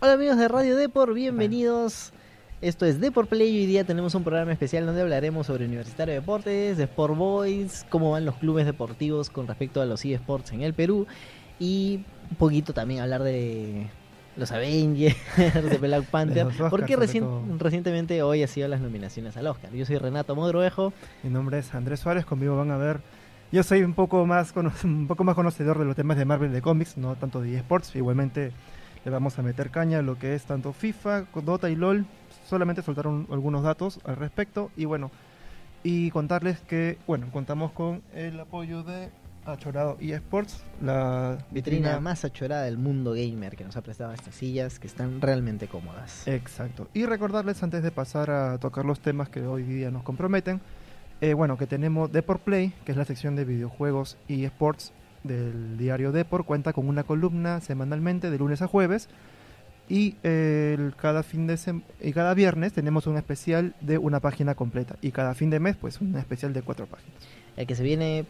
Hola amigos de Radio Depor, bienvenidos. Esto es Depor Play y hoy día tenemos un programa especial donde hablaremos sobre Universitario de Deportes, de Sport Boys, cómo van los clubes deportivos con respecto a los eSports en el Perú y un poquito también hablar de los Avengers, de Black Panther, Oscars, porque recien- recientemente hoy ha sido las nominaciones al Oscar. Yo soy Renato Modroejo. Mi nombre es Andrés Suárez, conmigo van a ver. Yo soy un poco más un poco más conocedor de los temas de Marvel de cómics, no tanto de eSports. Igualmente le vamos a meter caña a lo que es tanto FIFA, Dota y LOL. Solamente soltaron algunos datos al respecto y bueno, y contarles que bueno, contamos con el apoyo de Achorado eSports, la Vitrina más achorada del mundo gamer que nos ha prestado estas sillas que están realmente cómodas. Exacto. Y recordarles antes de pasar a tocar los temas que hoy día nos comprometen, eh, bueno, que tenemos Deport Play, que es la sección de videojuegos y sports del diario Deport, cuenta con una columna semanalmente de lunes a jueves y eh, el- cada fin de sem- y cada viernes tenemos un especial de una página completa y cada fin de mes pues un especial de cuatro páginas. El que se viene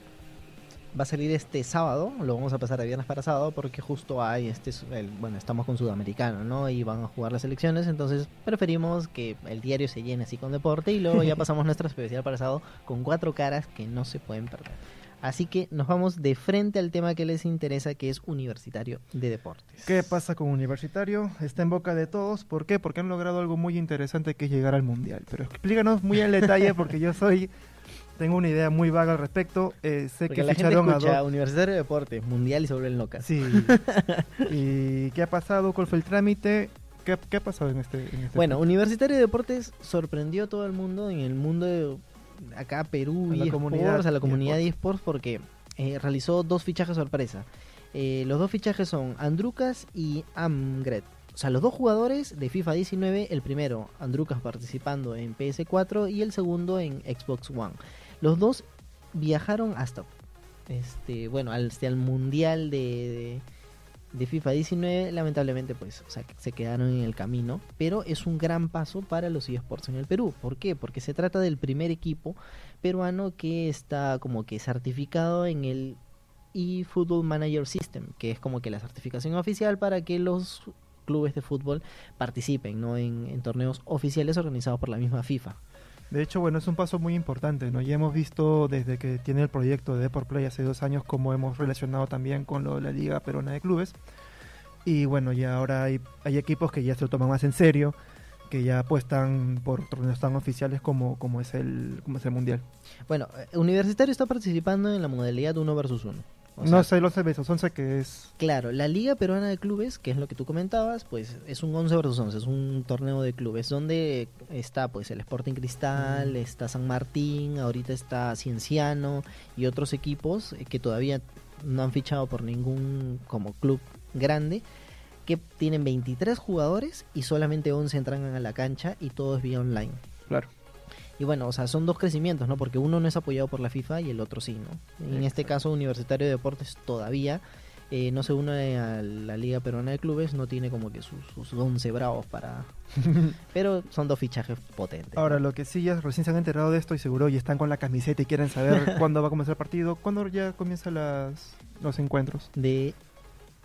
va a salir este sábado, lo vamos a pasar de viernes para sábado porque justo hay este, el- bueno, estamos con Sudamericano, ¿no? Y van a jugar las elecciones, entonces preferimos que el diario se llene así con deporte y luego ya pasamos nuestra especial para sábado con cuatro caras que no se pueden perder. Así que nos vamos de frente al tema que les interesa, que es universitario de deportes. ¿Qué pasa con Universitario? Está en boca de todos. ¿Por qué? Porque han logrado algo muy interesante que es llegar al Mundial. Pero explícanos muy en detalle porque yo soy... Tengo una idea muy vaga al respecto. Eh, sé Porque que la gente ficharon a dos... Universitario de Deportes, Mundial y se vuelven locas. Sí. ¿Y qué ha pasado? ¿Cuál fue el trámite? ¿Qué, qué ha pasado en este, en este Bueno? Universitario de Deportes sorprendió a todo el mundo en el mundo de acá Perú A la y comunidad a la comunidad de esports. porque eh, realizó dos fichajes sorpresa. Eh, los dos fichajes son Andrucas y Amgret. O sea, los dos jugadores de FIFA 19, el primero, Andrucas participando en PS4 y el segundo en Xbox One. Los dos viajaron hasta, este, bueno, al, hasta el mundial de, de- de FIFA 19, lamentablemente, pues, o sea, se quedaron en el camino, pero es un gran paso para los eSports en el Perú. ¿Por qué? Porque se trata del primer equipo peruano que está como que certificado en el eFootball Manager System, que es como que la certificación oficial para que los clubes de fútbol participen ¿no? en, en torneos oficiales organizados por la misma FIFA. De hecho, bueno, es un paso muy importante, ¿no? Ya hemos visto desde que tiene el proyecto de Deport Play hace dos años cómo hemos relacionado también con lo de la Liga Peruana de Clubes. Y bueno, ya ahora hay, hay equipos que ya se lo toman más en serio, que ya apuestan por torneos tan oficiales como, como, es, el, como es el Mundial. Bueno, eh, Universitario está participando en la modalidad 1 versus 1. O sea, no sé los besos, 11 que es... Claro, la Liga Peruana de Clubes, que es lo que tú comentabas, pues es un 11 versus 11, es un torneo de clubes donde está pues el Sporting Cristal, Mm. está San Martín, ahorita está Cienciano y otros equipos eh, que todavía no han fichado por ningún como club grande que tienen 23 jugadores y solamente 11 entran a la cancha y todo es vía online. Claro. Y bueno, o sea, son dos crecimientos, ¿no? Porque uno no es apoyado por la FIFA y el otro sí, ¿no? En este caso, Universitario de Deportes todavía eh, no se une a la Liga Peruana de Clubes, no tiene como que sus, sus 11 bravos para... Pero son dos fichajes potentes. Ahora, lo que sí ya recién se han enterado de esto y seguro y están con la camiseta y quieren saber cuándo va a comenzar el partido, cuándo ya comienzan las, los encuentros. De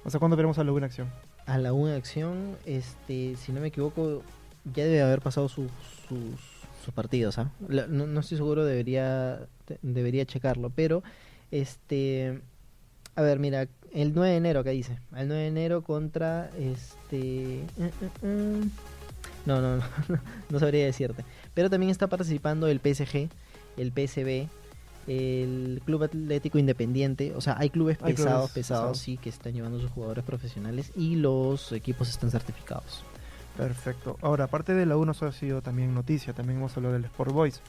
O sea, cuándo veremos a Lobo en acción. a la una acción, este, si no me equivoco, ya debe haber pasado sus, sus, sus partidos. La- No, no estoy seguro, debería, te- debería checarlo, pero, este, a ver, mira, el 9 de enero, acá dice, el 9 de enero contra, este, mm, mm, mm. no, no, no, no sabría decirte, pero también está participando el PSG, el PSB, el Club Atlético Independiente, o sea, hay clubes Hay pesados, clubes pesados, pesados. sí, que están llevando sus jugadores profesionales y los equipos están certificados. Perfecto. Ahora, aparte de la 1, eso ha sido también noticia. También hemos hablado del Sport Boys.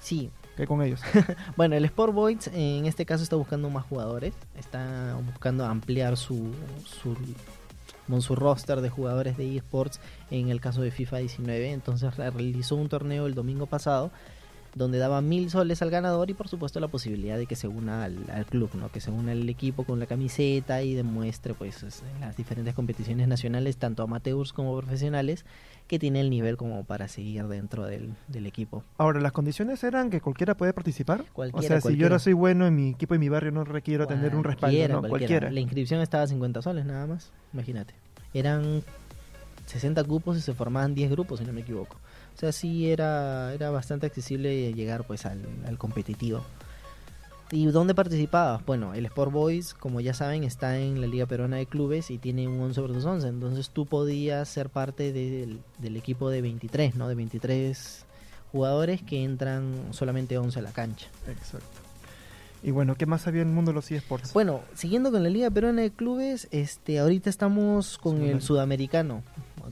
Sí, ¿Qué con ellos? bueno, el Sport Boys en este caso está buscando más jugadores, está buscando ampliar su, su, con su roster de jugadores de eSports en el caso de FIFA 19, entonces realizó un torneo el domingo pasado donde daba mil soles al ganador y por supuesto la posibilidad de que se una al, al club, ¿no? que se una al equipo con la camiseta y demuestre pues es- en las diferentes competiciones nacionales, tanto amateurs como profesionales, que tiene el nivel como para seguir dentro del, del equipo. Ahora, las condiciones eran que cualquiera puede participar. o Cualquiera, sea, si yo no soy bueno en mi equipo y mi barrio, no requiero tener un respaldo, ¿no? cualquiera. Cualquiera. La inscripción estaba a 50 soles nada más, imagínate. Eran 60 cupos y se formaban 10 grupos, si no me equivoco. O sea, sí era, era bastante accesible llegar pues al, al competitivo. ¿Y dónde participabas? Bueno, el Sport Boys, como ya saben, está en la Liga Peruana de Clubes y tiene un 11 versus 11. Entonces tú podías ser parte del, del equipo de 23, ¿no? De 23 jugadores que entran solamente 11 a la cancha. Exacto. Y bueno, ¿qué más había en el mundo de los eSports? Bueno, siguiendo con la Liga Peruana de Clubes, este, ahorita estamos con el Sudamericano.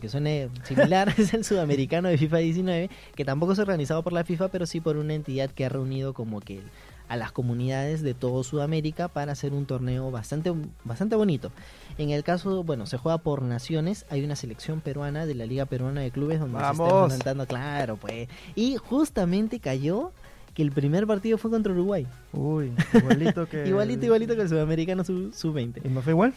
Aunque suene similar, es el sudamericano de FIFA 19, que tampoco es organizado por la FIFA, pero sí por una entidad que ha reunido como que a las comunidades de todo Sudamérica para hacer un torneo bastante, bastante bonito. En el caso, bueno, se juega por naciones, hay una selección peruana de la Liga Peruana de Clubes donde se ¡Vamos! enfrentando, claro, pues. Y justamente cayó que el primer partido fue contra Uruguay. Uy, igualito que... Igualito, igualito que el sudamericano sub- sub-20. ¿Y me fue igual?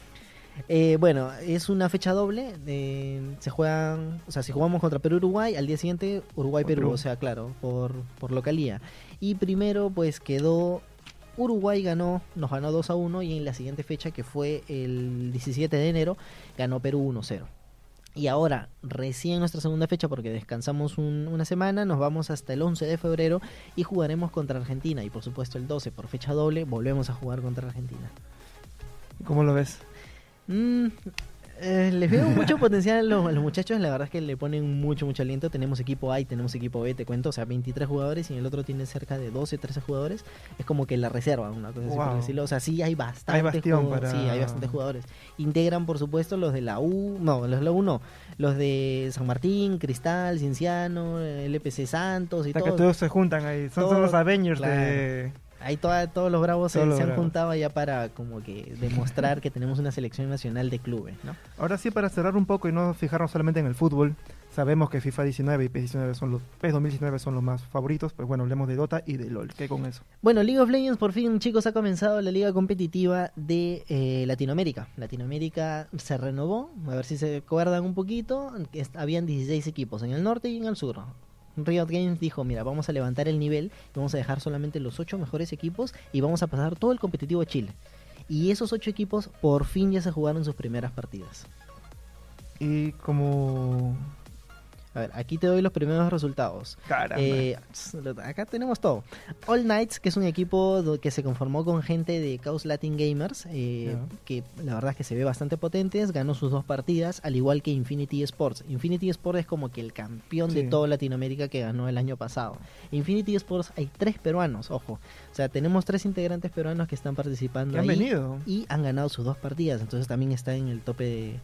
Eh, bueno, es una fecha doble. eh, se juegan, o sea, si jugamos contra Perú-Uruguay, al día siguiente Uruguay-Perú, Perú. o sea, claro, por, por localía. Y primero, pues quedó. Uruguay ganó, nos ganó 2 a 1 y en la siguiente fecha, que fue el 17 de enero, ganó Perú 1 0. Y ahora, recién nuestra segunda fecha, porque descansamos un- una semana, nos vamos hasta el 11 de febrero y jugaremos contra Argentina. Y por supuesto, el 12 por fecha doble, volvemos a jugar contra Argentina. ¿Cómo lo ves? Mm, eh, les veo mucho potencial a los, a los muchachos, la verdad es que le ponen mucho, mucho aliento. Tenemos equipo A y tenemos equipo B, te cuento, o sea, 23 jugadores y en el otro tiene cerca de 12, 13 jugadores. Es como que la reserva, una cosa así por decirlo. O sea, sí hay bastante Hay bastión para- Sí, hay bastantes jugadores. Integran, por supuesto, los de la U, no, los de la U no, los de San Martín, Cristal, Cienciano, LPC Santos y O sea, que todo. todos se juntan ahí. Son, son Todo- los Avengers claro. de... Ahí toda- todos los bravos se, Todos los se han bravos. juntado ya para como que demostrar que tenemos una selección nacional de clubes, ¿no? Ahora sí, para cerrar un poco y no fijarnos solamente en el fútbol, sabemos que FIFA 19 y PES 19 son los, PES 2019 son los más favoritos, pues bueno, hablemos de Dota y de LOL. ¿Qué con eso? Bueno, League of Legends por fin, chicos, ha comenzado la liga competitiva de eh, Latinoamérica. Latinoamérica se renovó, a ver si se acuerdan un poquito, habían 16 equipos en el norte y en el sur. Riot Games dijo, mira, vamos a levantar el nivel, vamos a dejar solamente los 8 mejores equipos y vamos a pasar todo el competitivo a Chile. Y esos 8 equipos por fin ya se jugaron sus primeras partidas. Y como... A ver, aquí te doy los primeros resultados. Caramba. Eh, acá tenemos todo. All Knights, que es un equipo que se conformó con gente de Chaos Latin Gamers, eh, que la verdad es que se ve bastante potentes, ganó sus dos partidas, al igual que Infinity Sports. Infinity Sports es como que el campeón de toda Latinoamérica que ganó el año pasado. Infinity Sports hay tres peruanos, ojo. O sea, tenemos tres integrantes peruanos que están participando ¿Qué han ahí venido? y han ganado sus dos partidas, entonces también está en el tope de...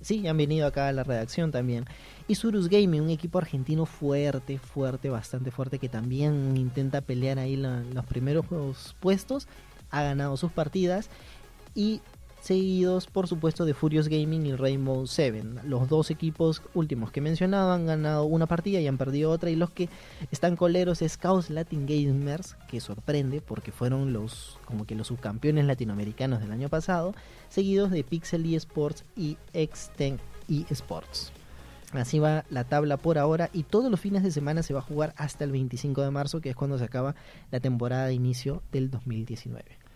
Sí, han venido acá a la redacción también. Y Surus Gaming, un equipo argentino fuerte, fuerte, bastante fuerte, que también intenta pelear ahí los primeros puestos, ha ganado sus partidas y seguidos por supuesto de Furious Gaming y Rainbow Seven. Los dos equipos últimos que he mencionado han ganado una partida y han perdido otra y los que están coleros es Chaos Latin Gamers, que sorprende porque fueron los como que los subcampeones latinoamericanos del año pasado, seguidos de Pixel eSports y Xten eSports. Así va la tabla por ahora y todos los fines de semana se va a jugar hasta el 25 de marzo, que es cuando se acaba la temporada de inicio del 2019.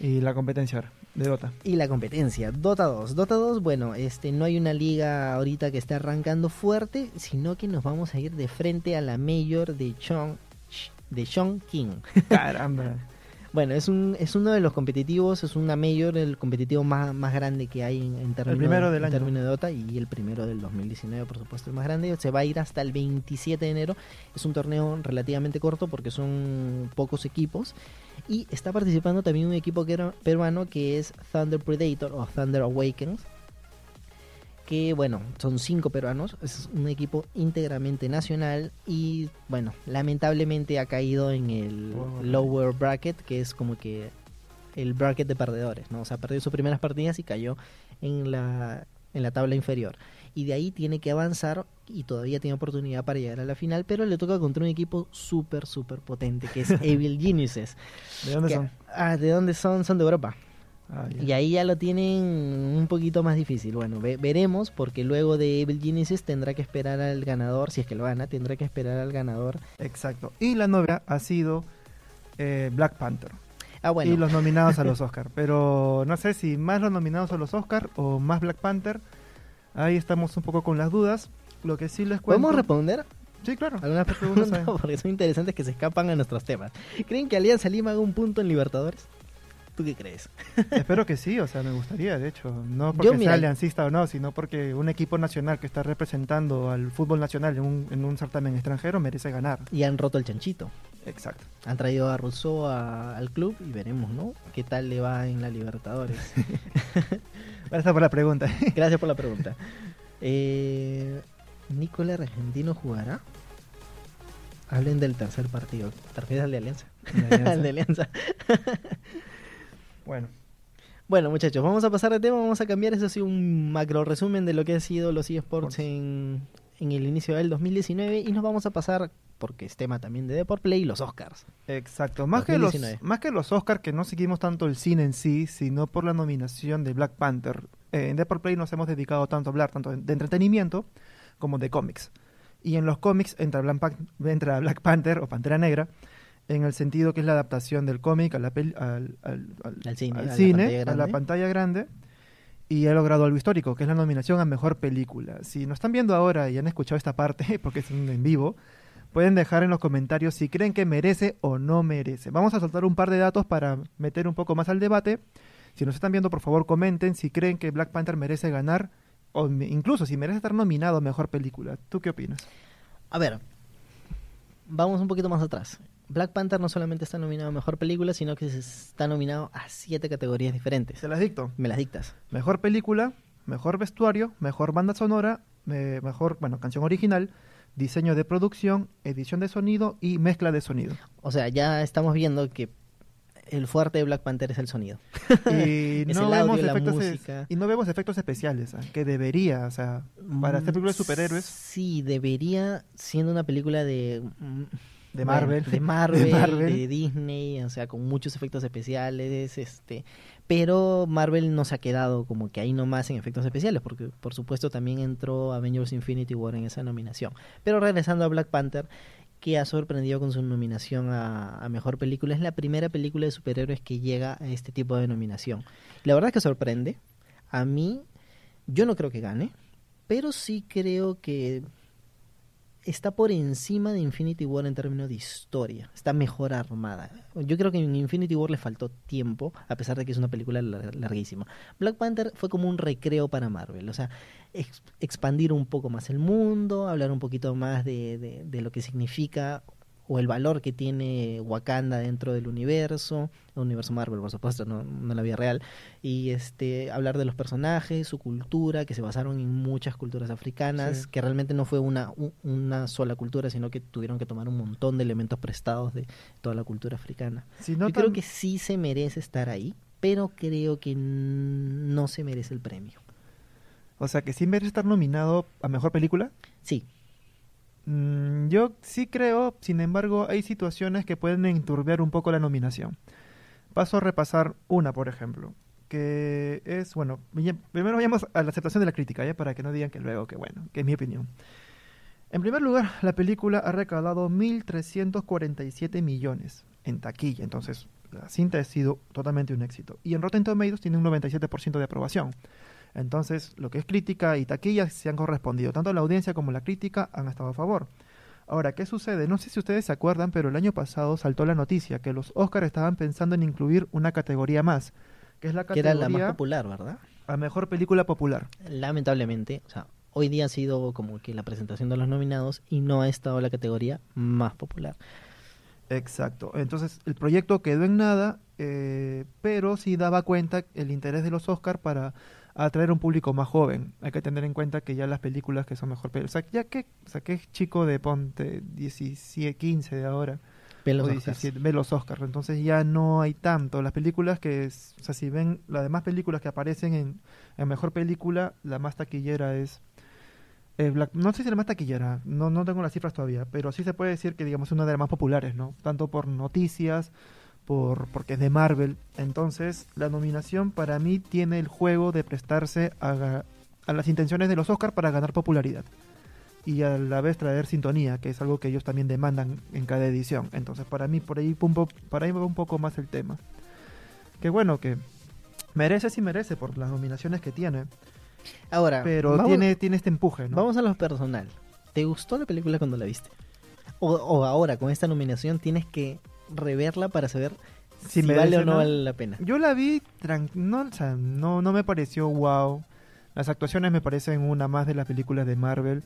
Y la competencia ahora, de Dota. Y la competencia, Dota 2. Dota 2, bueno, este no hay una liga ahorita que esté arrancando fuerte, sino que nos vamos a ir de frente a la Mayor de Chong de Sean King. Caramba. Bueno, es un es uno de los competitivos, es una Mayor, el competitivo más, más grande que hay en, en términos primero del en año. términos de Dota y el primero del 2019, por supuesto, el más grande. Se va a ir hasta el 27 de enero. Es un torneo relativamente corto porque son pocos equipos. Y está participando también un equipo que era peruano que es Thunder Predator o Thunder Awakens. Que bueno, son cinco peruanos. Es un equipo íntegramente nacional. Y bueno, lamentablemente ha caído en el Oh. lower bracket, que es como que el bracket de perdedores. ¿no? O sea, perdió sus primeras partidas y cayó en la, en la tabla inferior. Y de ahí tiene que avanzar y todavía tiene oportunidad para llegar a la final, pero le toca contra un equipo súper, súper potente, que es Evil Geniuses. ¿De dónde Que- son? Ah, ¿de dónde son? Son de Europa. Ah. Y ahí ya lo tienen un poquito más difícil. Bueno, ve- veremos, porque luego de Evil Geniuses tendrá que esperar al ganador, si es que lo gana, tendrá que esperar al ganador. Exacto. Y la novia ha sido eh, Black Panther. Ah, bueno. Y los nominados a los Oscar. Pero no sé si más los nominados a los Oscar o más Black Panther. Ahí estamos un poco con las dudas. Lo que sí les cuento... ¿Podemos responder Sí, claro. algunas preguntas? porque son interesantes que se escapan a nuestros temas. ¿Creen que Alianza Lima haga un punto en Libertadores? ¿Tú qué crees? Espero que sí, o sea, me gustaría, de hecho. No porque mira- sea aliancista o no, sino porque un equipo nacional que está representando al fútbol nacional en un, en un certamen extranjero merece ganar. Y han roto el chanchito. Exacto. Han traído a Rousseau a- al club y veremos, ¿no? ¿Qué tal le va en la Libertadores? Gracias por la pregunta. Gracias por la pregunta. Eh, ¿Nicola Argentino jugará? Hablen del tercer partido. ¿Te refieres al de Alianza? al de Alianza. Bueno, Bueno, muchachos, vamos a pasar de tema. Vamos a cambiar. Eso sí, un macro resumen de lo que ha sido los eSports Sports. en, en el inicio del 2019. Y nos vamos a pasar, porque es tema también de Deport Play, los Oscars. exacto. Más que, los, 2019. más que los Oscars, que no seguimos tanto el cine en sí, sino por la nominación de Black Panther. Eh, en Deport Play nos hemos dedicado tanto a hablar tanto de entretenimiento como de cómics. Y en los cómics entra Black, entra Black Panther o Pantera Negra, en el sentido que es la adaptación del cómic a la pel- al, al- al- Al cine, al a la cine, pantalla a la grande. pantalla grande, y ha logrado algo histórico, que es la nominación a Mejor Película. Si nos están viendo ahora y han escuchado esta parte, porque es en vivo, pueden dejar en los comentarios si creen que merece o no merece. Vamos a soltar un par de datos para meter un poco más al debate. Si nos están viendo, por favor, comenten si creen que Black Panther merece ganar, o incluso si merece estar nominado a Mejor Película. ¿Tú qué opinas? A ver, vamos un poquito más atrás. Black Panther no solamente está nominado a Mejor Película, sino que está nominado a siete categorías diferentes. Se las dicto. Me las dictas. Mejor película, mejor vestuario, mejor banda sonora, me- mejor, bueno, canción original, diseño de producción, edición de sonido y mezcla de sonido. O sea, ya estamos viendo que el fuerte de Black Panther es el sonido. Y no el audio, vemos es- y no vemos efectos especiales, ¿ah? que debería, o sea, para hacer películas de superhéroes Sí, debería, siendo una película de... de bueno, Marvel, de Marvel, de Marvel. de Disney, o sea, con muchos efectos especiales, este, pero Marvel no se ha quedado como que ahí nomás en efectos especiales, porque por supuesto también entró Avengers Infinity War en esa nominación. Pero regresando a Black Panther, que ha sorprendido con su nominación a, a mejor película, es la primera película de superhéroes que llega a este tipo de nominación. La verdad es que sorprende. A mí, yo no creo que gane, pero sí creo que está por encima de Infinity War en términos de historia. Está mejor armada. Yo creo que en Infinity War le faltó tiempo, a pesar de que es una película lar- larguísima. Black Panther fue como un recreo para Marvel. O sea, ex- expandir un poco más el mundo, hablar un poquito más de, de- de lo que significa o el valor que tiene Wakanda dentro del universo, el universo Marvel, por supuesto, no, no la vida real, y este hablar de los personajes, su cultura, que se basaron en muchas culturas africanas, Sí. que realmente no fue una, una sola cultura, sino que tuvieron que tomar un montón de elementos prestados de toda la cultura africana. Si no Yo creo que sí se merece estar ahí, pero creo que no se merece el premio. O sea, que sí merece estar nominado a Mejor Película. Sí, Mm, yo sí creo, sin embargo, hay situaciones que pueden enturbiar un poco la nominación. Paso a repasar una, por ejemplo, que es, bueno, primero vayamos a la aceptación de la crítica, ¿ya? Para que no digan que luego, que bueno, que es mi opinión. En primer lugar, la película ha recaudado 1.347 millones en taquilla, entonces la cinta ha sido totalmente un éxito. Y en Rotten Tomatoes tiene un 97% de aprobación. Entonces, lo que es crítica y taquilla se han correspondido. Tanto la audiencia como la crítica han estado a favor. Ahora, ¿qué sucede? No sé si ustedes se acuerdan, pero el año pasado saltó la noticia que los Oscars estaban pensando en incluir una categoría más, que es la que era la más categoría popular, ¿verdad? a mejor película popular. Lamentablemente, o sea, hoy día ha sido como que la presentación de los nominados y no ha estado la categoría más popular. Exacto. Entonces, el proyecto quedó en nada, eh, pero sí daba cuenta el interés de los Oscars para atraer un público más joven. Hay que tener en cuenta que ya las películas que son mejor películas, o sea, ya que, o sea, que es chico de ponte 17, 15 de ahora, Ven los o Oscars. 17, ve los Oscars, entonces ya no hay tanto. Las películas que, o sea, si ven las demás películas que aparecen en, en mejor película, la más taquillera es eh, Black- no sé si la más taquillera, no, no tengo las cifras todavía, pero sí se puede decir que digamos es una de las más populares, ¿no? Tanto por noticias, por porque es de Marvel. Entonces, la nominación para mí tiene el juego de prestarse a, las intenciones de los Oscars para ganar popularidad. Y a la vez traer sintonía, que es algo que ellos también demandan en cada edición. Entonces, para mí, por ahí, para ahí va un poco más el tema. Que bueno, que merece sí merece por las nominaciones que tiene. Ahora, pero vamos, tiene, tiene este empuje, ¿no? vamos a lo personal. ¿Te gustó la película cuando la viste? O, o ahora, con esta nominación, tienes que reverla para saber Si si, vale o no vale la pena. Yo la vi, no, o sea, no, no me pareció wow. Las actuaciones me parecen una más de las películas de Marvel.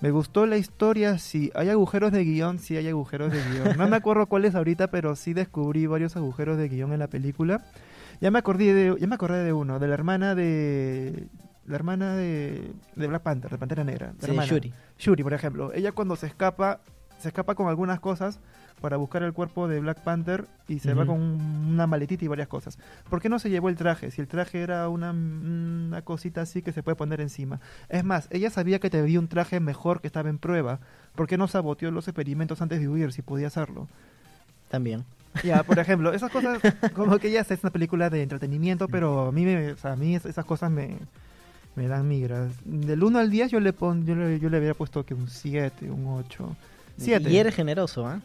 Me gustó la historia, sí. Hay agujeros de guion, sí hay agujeros de guion. No me acuerdo cuáles ahorita, pero sí descubrí varios agujeros de guion en la película. Ya me acordé de, ya me acordé de uno, de la hermana de... La hermana de, de Black Panther, de Pantera Negra. la Sí, hermana. Shuri. Shuri, por ejemplo. Ella cuando se escapa, se escapa con algunas cosas para buscar el cuerpo de Black Panther y se va Ujú. con un- una maletita y varias cosas. ¿Por qué no se llevó el traje? Si el traje era una, una cosita así que se puede poner encima. Es más, ella sabía que tenía un traje mejor que estaba en prueba. ¿Por qué no saboteó los experimentos antes de huir si podía hacerlo? También. Ya, por ejemplo, esas cosas, como que ya es una película de entretenimiento, pero a mí, me, o sea, a mí es- esas cosas me, me dan migras. Del 1 al 10 yo le, pon, yo le, yo le habría puesto que un 7, un 8. 7. Y eres generoso, ¿ah?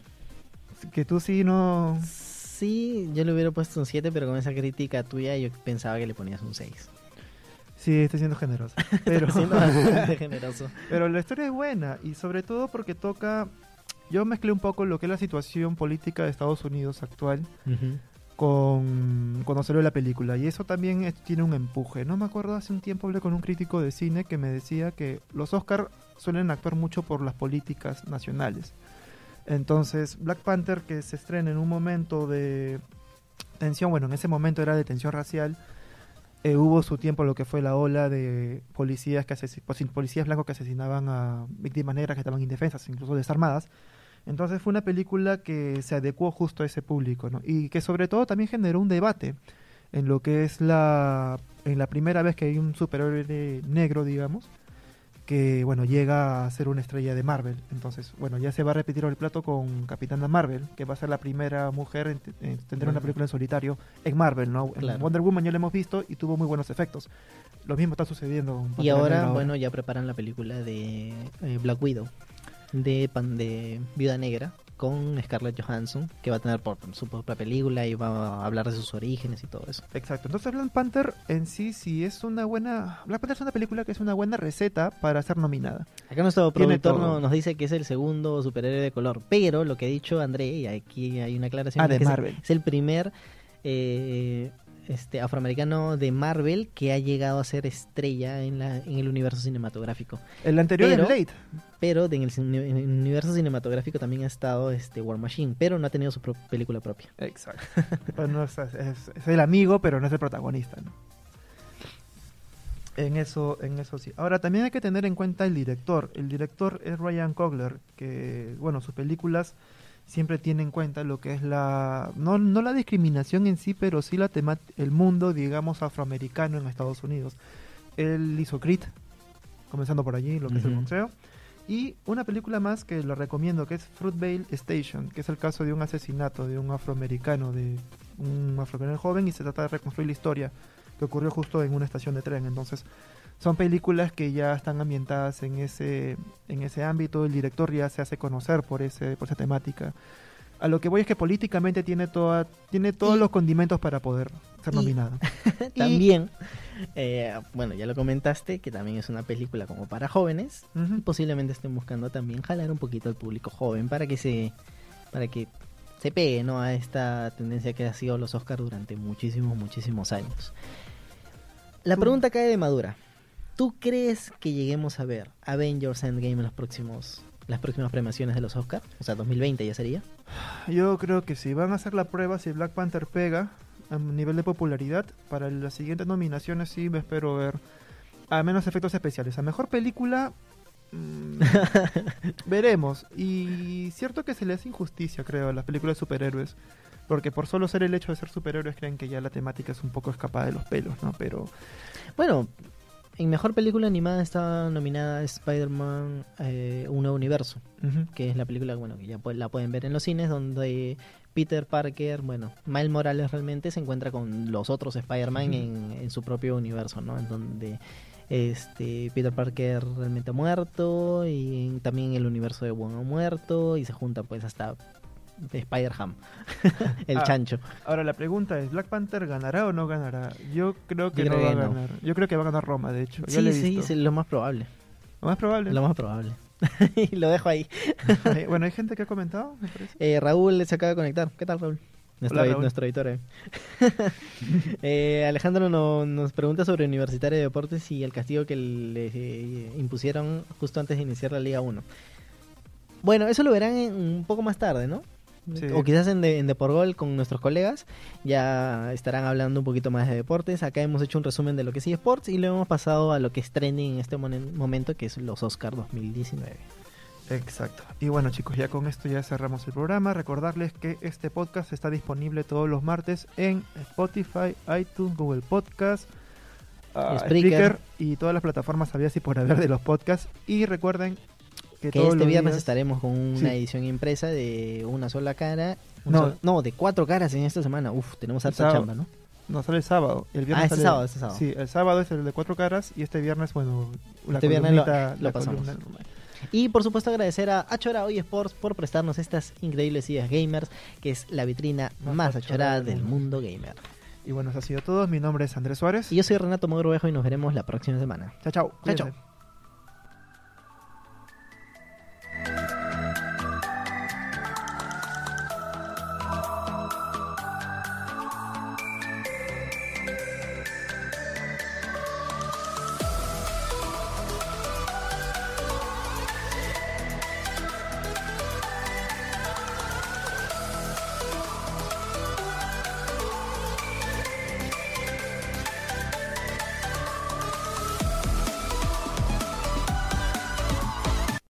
Que tú sí no... Sí, yo le hubiera puesto un 7, pero con esa crítica tuya yo pensaba que le ponías un 6. Sí, estoy siendo generoso. Pero, Siendo bastante generoso. pero la historia es buena y sobre todo porque toca... Yo mezclé un poco lo que es la situación política de Estados Unidos actual con cuando salió la película y eso también tiene un empuje. No me acuerdo, hace un tiempo hablé con un crítico de cine que me decía que los Oscar suelen actuar mucho por las políticas nacionales. Entonces, Black Panther que se estrena en un momento de tensión, bueno, en ese momento era de tensión racial, eh, hubo su tiempo lo que fue la ola de policías que policías blancos que asesinaban a víctimas negras que estaban indefensas, incluso desarmadas. Entonces fue una película que se adecuó justo a ese público, ¿no? Y que sobre todo también generó un debate en lo que es la en la primera vez que hay un superhéroe negro, digamos, que bueno, llega a ser una estrella de Marvel. Entonces, bueno, ya se va a repetir el plato con Capitana Marvel, que va a ser la primera mujer en, te- en tener una película en solitario en Marvel, ¿no? En. Wonder Woman ya lo hemos visto y tuvo muy buenos efectos. Lo mismo está sucediendo con Y ahora, bueno, ya preparan la película de eh, Black Widow, de, pan, de Viuda Negra, con Scarlett Johansson, que va a tener por, su propia película y va a hablar de sus orígenes y todo eso. Exacto. Entonces Black Panther en sí sí es una buena... Black Panther es una película que es una buena receta para ser nominada. Acá nuestro productor no- nos dice que es el segundo superhéroe de color, pero lo que ha dicho André, y aquí hay una aclaración, Ah, de es- Marvel. es el primer eh, este afroamericano de Marvel que ha llegado a ser estrella en, la, en el universo cinematográfico. El anterior Pero- es Blade. Pero en el, cine- en el universo cinematográfico también ha estado este War Machine, pero no ha tenido su pro- película propia. Exacto. No es, es- es el amigo, pero no es el protagonista, ¿no? En eso, en eso sí. Ahora también hay que tener en cuenta el director. El director es Ryan Coogler, que bueno, sus películas siempre tienen en cuenta lo que es la no, no la discriminación en sí, pero sí la tema, el mundo, digamos, afroamericano en Estados Unidos. Él hizo Creed, comenzando por allí, lo que es el boxeo. Y una película más que lo recomiendo, que es Fruitvale Station, que es el caso de un asesinato de un afroamericano, de un afroamericano joven, y se trata de reconstruir la historia que ocurrió justo en una estación de tren. Entonces, son películas que ya están ambientadas en ese, en ese ámbito, el director ya se hace conocer por, ese, por esa temática. A lo que voy es que políticamente tiene, toda, tiene todos Y- los condimentos para poder ser nominado. Y- también, eh, bueno, ya lo comentaste, que también es una película como para jóvenes, y Ujú. posiblemente estén buscando también jalar un poquito al público joven para que se para que se pegue ¿no? a esta tendencia que ha sido los Oscars durante muchísimos, muchísimos años. La pregunta cae de madura. ¿Tú crees que lleguemos a ver Avengers Endgame en los próximos las próximas premiaciones de los Oscars? O sea, 2020 ya sería. Yo creo que si van a hacer la prueba, si Black Panther pega a nivel de popularidad, para las siguientes nominaciones sí me espero ver a menos efectos especiales. A mejor película mm, veremos. Y cierto que se le hace injusticia, creo, a las películas de superhéroes. Porque por solo ser el hecho de ser superhéroes creen que ya la temática es un poco escapada de los pelos, ¿no? Pero Bueno, en mejor película animada está nominada Spider-Man eh, Un Nuevo Universo. que es la película bueno que ya la pueden ver en los cines donde Peter Parker bueno Miles Morales realmente se encuentra con los otros Spider-Man en, en su propio universo no en donde este Peter Parker realmente ha muerto y también el universo de Gwen ha muerto y se junta pues hasta Spider-Ham, el Ah. chancho. Ahora la pregunta es, ¿Black Panther ganará o no ganará? Yo creo que Yo no creo va a no. ganar. Yo creo que va a ganar Roma, de hecho. Sí, sí, sí, lo más probable. Lo más probable. Lo más probable. y lo dejo ahí. Eh, bueno, hay gente que ha comentado, me. Eh, Raúl se acaba de conectar. ¿Qué tal, Raúl? Nuestro, Hola, Raúl. nuestro editor. eh. Eh, Alejandro no- nos pregunta sobre Universitario de Deportes y el castigo que le eh, impusieron justo antes de iniciar la Liga 1. Bueno, eso lo verán en- un poco más tarde, ¿no? Sí. O quizás en, de, en Deporgol con nuestros colegas. Ya estarán hablando un poquito más de deportes. Acá hemos hecho un resumen de lo que sí Sports y luego hemos pasado a lo que es trending en este momen- momento, que es los Oscar 2019. Exacto. Y bueno chicos, ya con esto ya cerramos el programa. Recordarles que este podcast está disponible todos los martes en Spotify, iTunes, Google Podcast, Spreaker. Spreaker y todas las plataformas había y por haber de los podcasts. Y recuerden que, Que todos este viernes días- estaremos con una Sí. edición impresa de una sola cara. No. no, de cuatro caras en esta semana. Uf, tenemos harta chamba, ¿no? No, sale el sábado. El viernes Ah, este sale- sábado, este sábado. Sí, el sábado es el de cuatro caras y este viernes, bueno, la Este viernes lo- columnita- lo la pasamos. Y por supuesto agradecer a Achora Hoy Sports por prestarnos estas increíbles ideas gamers, que es la vitrina Más más achorada achorada del mundo. gamer. Y bueno, eso ha sido todo. Mi nombre es Andrés Suárez. Y yo soy Renato Mogrovejo y nos veremos la próxima semana. Chao, chao. Chao, chao.